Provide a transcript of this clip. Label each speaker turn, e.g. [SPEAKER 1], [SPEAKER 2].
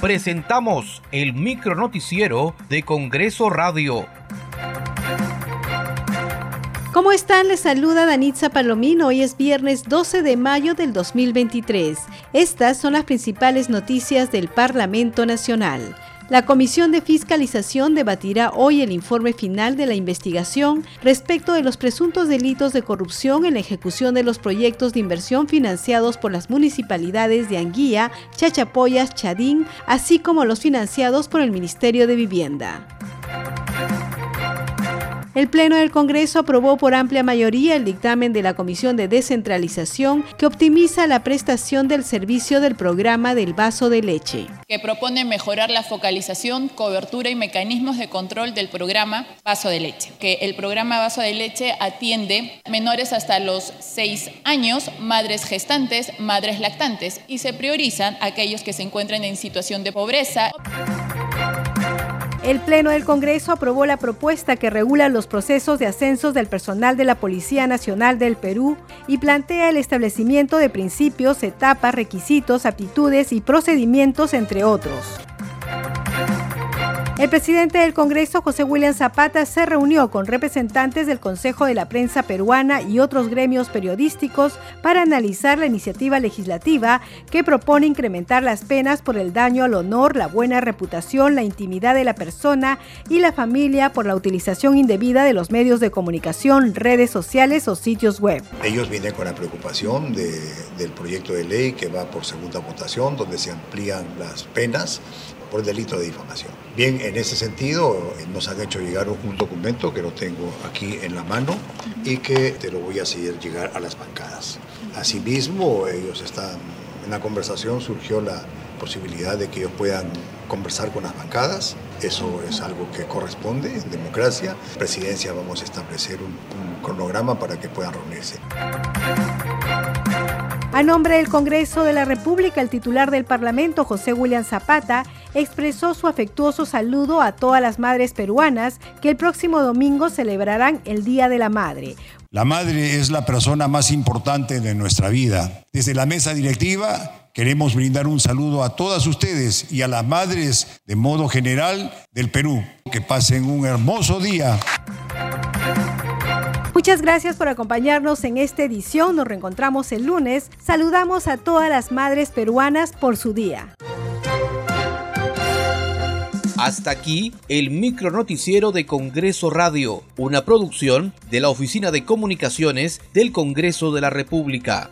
[SPEAKER 1] presentamos el micronoticiero de Congreso Radio.
[SPEAKER 2] ¿Cómo están? Les saluda Danitza Palomino. Hoy es viernes 12 de mayo del 2023. Estas son las principales noticias del Parlamento Nacional. La Comisión de Fiscalización debatirá hoy el informe final de la investigación respecto de los presuntos delitos de corrupción en la ejecución de los proyectos de inversión financiados por las municipalidades de Anguía, Chachapoyas, Chadín, así como los financiados por el Ministerio de Vivienda. El Pleno del Congreso aprobó por amplia mayoría el dictamen de la Comisión de Descentralización que optimiza la prestación del servicio del programa del vaso de leche.
[SPEAKER 3] Que propone mejorar la focalización, cobertura y mecanismos de control del programa Vaso de Leche. Que el programa Vaso de Leche atiende menores hasta los 6 años, madres gestantes, madres lactantes y se priorizan aquellos que se encuentran en situación de pobreza.
[SPEAKER 2] El Pleno del Congreso aprobó la propuesta que regula los procesos de ascensos del personal de la Policía Nacional del Perú y plantea el establecimiento de principios, etapas, requisitos, aptitudes y procedimientos, entre otros. El presidente del Congreso, José William Zapata, se reunió con representantes del Consejo de la Prensa Peruana y otros gremios periodísticos para analizar la iniciativa legislativa que propone incrementar las penas por el daño al honor, la buena reputación, la intimidad de la persona y la familia por la utilización indebida de los medios de comunicación, redes sociales o sitios web.
[SPEAKER 4] Ellos vienen con la preocupación del proyecto de ley que va por segunda votación, donde se amplían las penas por delito de difamación. Bien, en ese sentido eh, nos han hecho llegar un documento que lo tengo aquí en la mano y que te lo voy a hacer llegar a las bancadas. Asimismo, ellos están, en la conversación surgió la posibilidad de que ellos puedan conversar con las bancadas. Eso es algo que corresponde en democracia. Presidencia vamos a establecer un, un cronograma para que puedan reunirse.
[SPEAKER 2] A nombre del Congreso de la República, el titular del Parlamento, José William Zapata, expresó su afectuoso saludo a todas las madres peruanas que el próximo domingo celebrarán el Día de la Madre.
[SPEAKER 5] La madre es la persona más importante de nuestra vida. Desde la mesa directiva queremos brindar un saludo a todas ustedes y a las madres de modo general del Perú. Que pasen un hermoso día.
[SPEAKER 2] Muchas gracias por acompañarnos en esta edición. Nos reencontramos el lunes. Saludamos a todas las madres peruanas por su día.
[SPEAKER 1] Hasta aquí el micro noticiero de Congreso Radio, una producción de la Oficina de Comunicaciones del Congreso de la República.